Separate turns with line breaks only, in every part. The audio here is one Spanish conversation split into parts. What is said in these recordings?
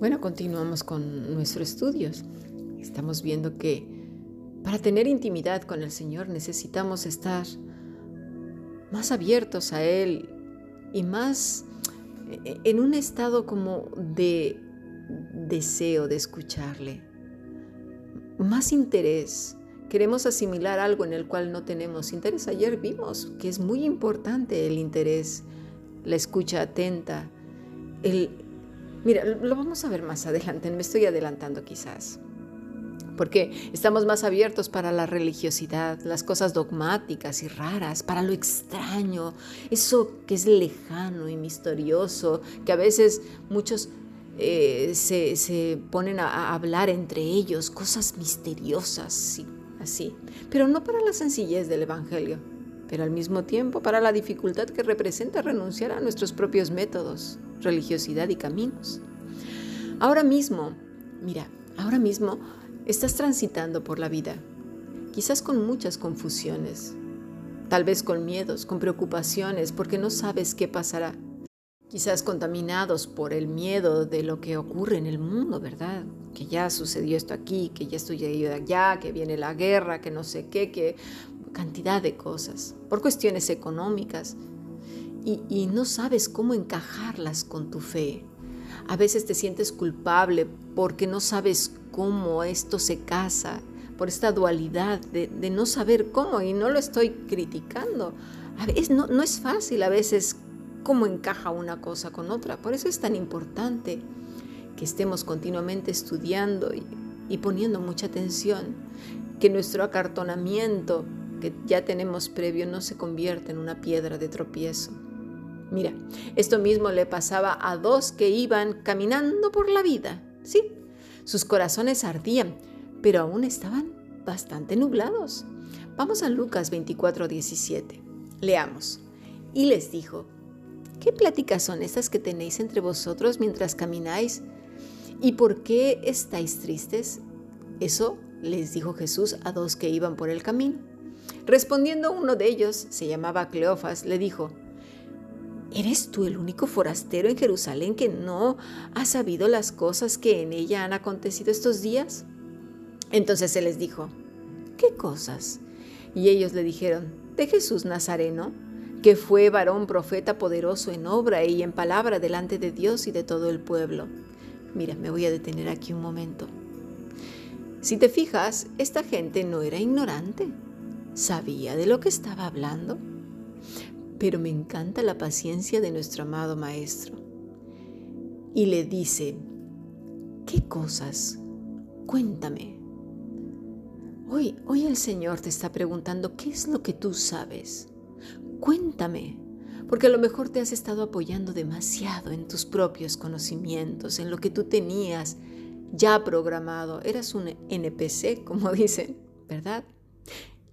Bueno, continuamos con nuestros estudios. Estamos viendo que para tener intimidad con el Señor necesitamos estar más abiertos a Él y más eh, en un estado como de deseo de escucharle, más interés. Queremos asimilar algo en el cual no tenemos interés. Ayer vimos que es muy importante el interés, la escucha atenta, el... Mira, lo vamos a ver más adelante, me estoy adelantando quizás porque estamos más abiertos para la religiosidad, las cosas dogmáticas y raras, para lo extraño, eso que es lejano y misterioso, que a veces muchos eh, se, ponen a, hablar entre ellos, cosas misteriosas, sí, así, pero no para la sencillez del Evangelio, pero al mismo tiempo para la dificultad que representa renunciar a nuestros propios métodos, religiosidad y caminos. Ahora mismo, mira, ahora mismo Estás transitando por la vida, quizás con muchas confusiones, tal vez con miedos, con preocupaciones, porque no sabes qué pasará. Quizás contaminados por el miedo de lo que ocurre en el mundo, ¿verdad? Que ya sucedió esto aquí, que ya estoy allá, que viene la guerra, que no sé qué, que cantidad de cosas, por cuestiones económicas. Y, y no sabes cómo encajarlas con tu fe. A veces te sientes culpable porque no sabes cómo esto se casa, por esta dualidad de, no saber cómo, y no lo estoy criticando. A veces no, no es fácil a veces cómo encaja una cosa con otra. Por eso es tan importante que estemos continuamente estudiando y, y poniendo mucha atención, que nuestro acartonamiento que ya tenemos previo no se convierta en una piedra de tropiezo. Mira, esto mismo le pasaba a dos que iban caminando por la vida, ¿sí? Sus corazones ardían, pero aún estaban bastante nublados. Vamos a Lucas 24, 17. Leamos. Y les dijo, ¿qué pláticas son estas que tenéis entre vosotros mientras camináis? ¿Y por qué estáis tristes? Eso les dijo Jesús a dos que iban por el camino. Respondiendo uno de ellos, se llamaba Cleofas, le dijo, ¿Eres tú el único forastero en Jerusalén que no ha sabido las cosas que en ella han acontecido estos días? Entonces se les dijo, ¿qué cosas? Y ellos le dijeron, de Jesús Nazareno, que fue varón profeta poderoso en obra y en palabra delante de Dios y de todo el pueblo. Mira, me voy a detener aquí un momento. Si te fijas, esta gente no era ignorante, sabía de lo que estaba hablando pero me encanta la paciencia de nuestro amado Maestro. Y le dice, ¿qué cosas? Cuéntame. Hoy, hoy el Señor te está preguntando, ¿qué es lo que tú sabes? Cuéntame, porque a lo mejor te has estado apoyando demasiado en tus propios conocimientos, en lo que tú tenías ya programado. Eras un NPC, como dicen, ¿verdad?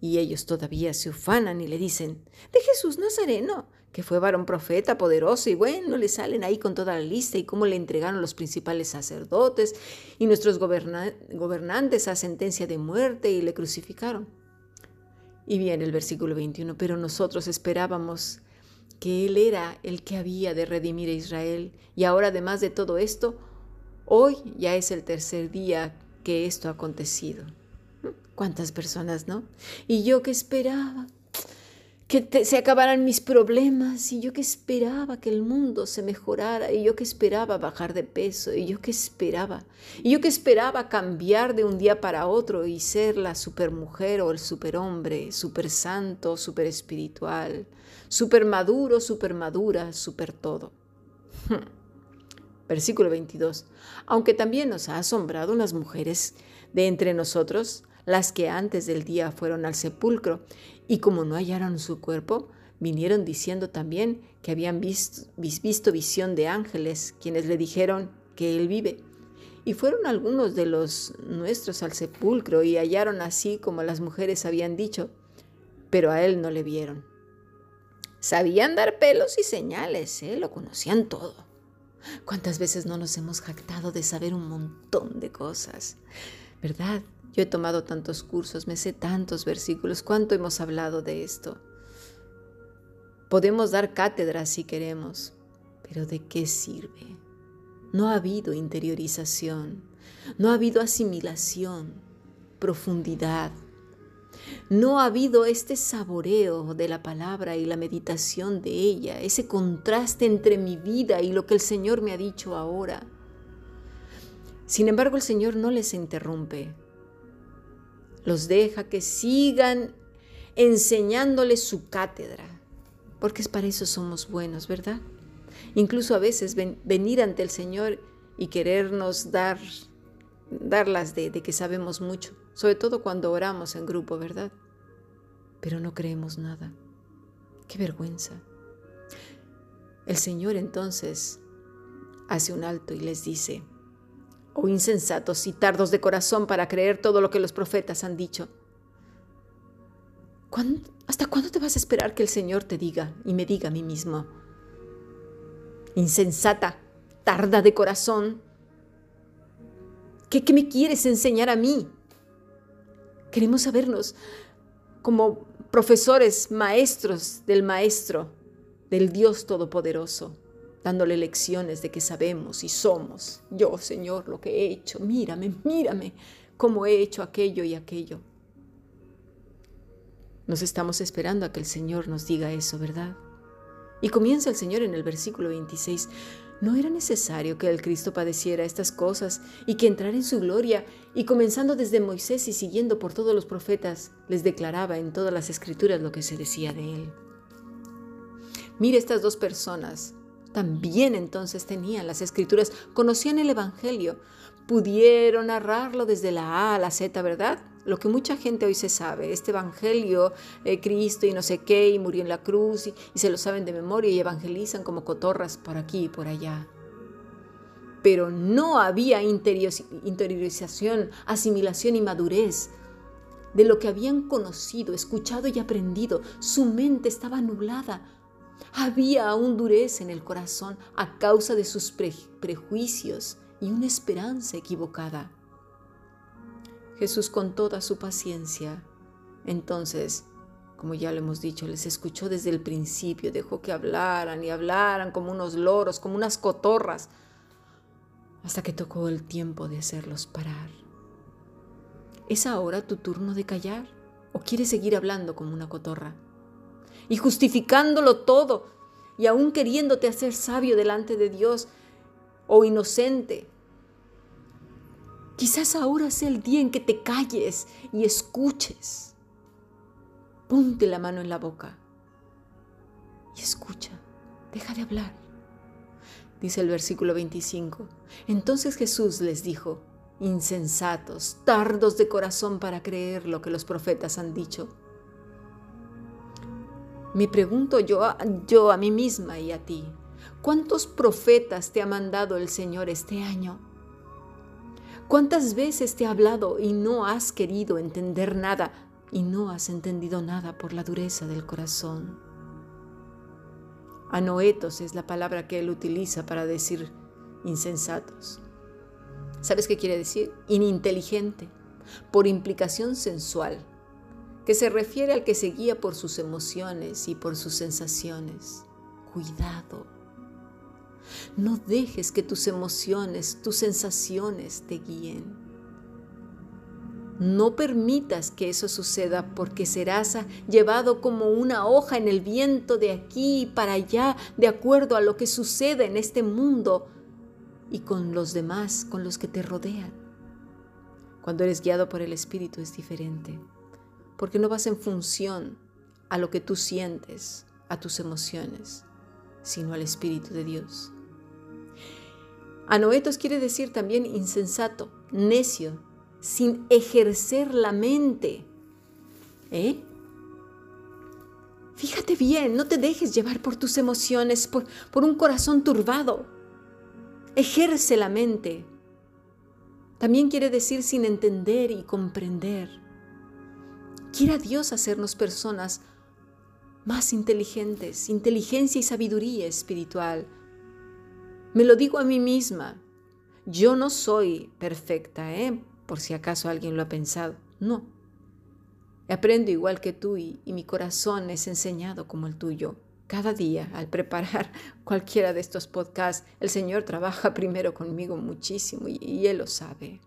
Y ellos todavía se ufanan y le dicen, de Jesús Nazareno, que fue varón profeta poderoso y bueno, le salen ahí con toda la lista y cómo le entregaron los principales sacerdotes y nuestros gobernantes a sentencia de muerte y le crucificaron. Y viene el versículo 21, pero nosotros esperábamos que Él era el que había de redimir a Israel y ahora además de todo esto, hoy ya es el tercer día que esto ha acontecido. ¿Cuántas personas, no? Y yo que esperaba que se acabaran mis problemas, y yo que esperaba que el mundo se mejorara, y yo que esperaba bajar de peso, y yo que esperaba, y yo que esperaba cambiar de un día para otro y ser la supermujer o el superhombre, super santo, super espiritual, super maduro, super madura, super todo. Versículo 22. Aunque también nos ha asombrado unas mujeres de entre nosotros, las que antes del día fueron al sepulcro, y como no hallaron su cuerpo, vinieron diciendo también que habían visto, visión de ángeles, quienes le dijeron que él vive. Y fueron algunos de los nuestros al sepulcro y hallaron así como las mujeres habían dicho, pero a él no le vieron. Sabían dar pelos y señales, ¿eh? lo conocían todo. ¿Cuántas veces no nos hemos jactado de saber un montón de cosas? ¿Verdad? Yo he tomado tantos cursos, me sé tantos versículos, cuánto hemos hablado de esto. Podemos dar cátedra si queremos, pero ¿de qué sirve? no ha habido interiorización, no ha habido asimilación, profundidad. No ha habido este saboreo de la palabra y la meditación de ella, ese contraste entre mi vida y lo que el Señor me ha dicho ahora. Sin embargo, el Señor no les interrumpe. Los deja que sigan enseñándoles su cátedra, porque es para eso somos buenos, ¿verdad? Incluso a veces venir ante el Señor y querernos dar, darlas de, de que sabemos mucho, sobre todo cuando oramos en grupo, ¿verdad? Pero no creemos nada. Qué vergüenza. El Señor entonces hace un alto y les dice, oh insensatos y tardos de corazón para creer todo lo que los profetas han dicho. ¿Hasta cuándo te vas a esperar que el Señor te diga y me diga a mí mismo? Insensata, tarda de corazón. ¿Qué, qué me quieres enseñar a mí? Queremos sabernos como profesores, maestros del Maestro, del Dios Todopoderoso dándole lecciones de que sabemos y somos. Yo, Señor, lo que he hecho, mírame, mírame, cómo he hecho aquello y aquello. Nos estamos esperando a que el Señor nos diga eso, ¿verdad? Y comienza el Señor en el versículo 26. ¿No era necesario que el Cristo padeciera estas cosas y que entrara en su gloria? Y comenzando desde Moisés y siguiendo por todos los profetas, les declaraba en todas las escrituras lo que se decía de él. Mire estas dos personas, también entonces tenían las escrituras, conocían el Evangelio, pudieron narrarlo desde la A a la Z, ¿verdad? Lo que mucha gente hoy se sabe, este Evangelio, eh, Cristo y no sé qué, y murió en la cruz, y, y se lo saben de memoria y evangelizan como cotorras por aquí y por allá. Pero no había interiorización, asimilación y madurez de lo que habían conocido, escuchado y aprendido. Su mente estaba anulada había aún dureza en el corazón a causa de sus prejuicios y una esperanza equivocada. Jesús con toda su paciencia, entonces, como ya lo hemos dicho, les escuchó desde el principio, dejó que hablaran y hablaran como unos loros, como unas cotorras, hasta que tocó el tiempo de hacerlos parar. ¿Es ahora tu turno de callar o quieres seguir hablando como una cotorra? Y justificándolo todo y aún queriéndote hacer sabio delante de Dios o inocente. Quizás ahora sea el día en que te calles y escuches. Ponte la mano en la boca y escucha, deja de hablar. Dice el versículo 25. Entonces Jesús les dijo, insensatos, tardos de corazón para creer lo que los profetas han dicho. Me pregunto yo, yo a mí misma y a ti, ¿cuántos profetas te ha mandado el Señor este año? ¿Cuántas veces te ha hablado y no has querido entender nada y no has entendido nada por la dureza del corazón? Anoetos es la palabra que él utiliza para decir insensatos. ¿Sabes qué quiere decir? Ininteligente, por implicación sensual que se refiere al que se guía por sus emociones y por sus sensaciones. Cuidado. No dejes que tus emociones, tus sensaciones te guíen. No permitas que eso suceda porque serás llevado como una hoja en el viento de aquí para allá, de acuerdo a lo que sucede en este mundo y con los demás, con los que te rodean. Cuando eres guiado por el Espíritu es diferente porque no vas en función a lo que tú sientes, a tus emociones, sino al Espíritu de Dios. Anoetos quiere decir también insensato, necio, sin ejercer la mente. ¿Eh? Fíjate bien, no te dejes llevar por tus emociones, por, por un corazón turbado. Ejerce la mente. También quiere decir sin entender y comprender. Quiera Dios hacernos personas más inteligentes, inteligencia y sabiduría espiritual. Me lo digo a mí misma. Yo no soy perfecta, ¿eh? Por si acaso alguien lo ha pensado. No. Aprendo igual que tú y, y mi corazón es enseñado como el tuyo. cada día al preparar cualquiera de estos podcasts, el Señor trabaja primero conmigo muchísimo y, Él lo sabe.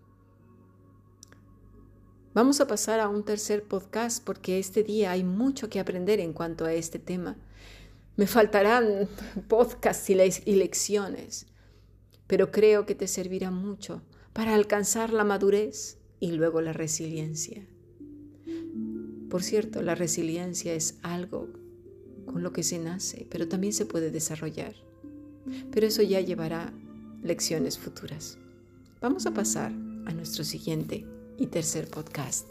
Vamos a pasar a un tercer podcast porque este día hay mucho que aprender en cuanto a este tema. Me faltarán podcasts y lecciones, pero creo que te servirá mucho para alcanzar la madurez y luego la resiliencia. Por cierto, la resiliencia es algo con lo que se nace, pero también se puede desarrollar. Pero eso ya llevará lecciones futuras. Vamos a pasar a nuestro siguiente y tercer podcast.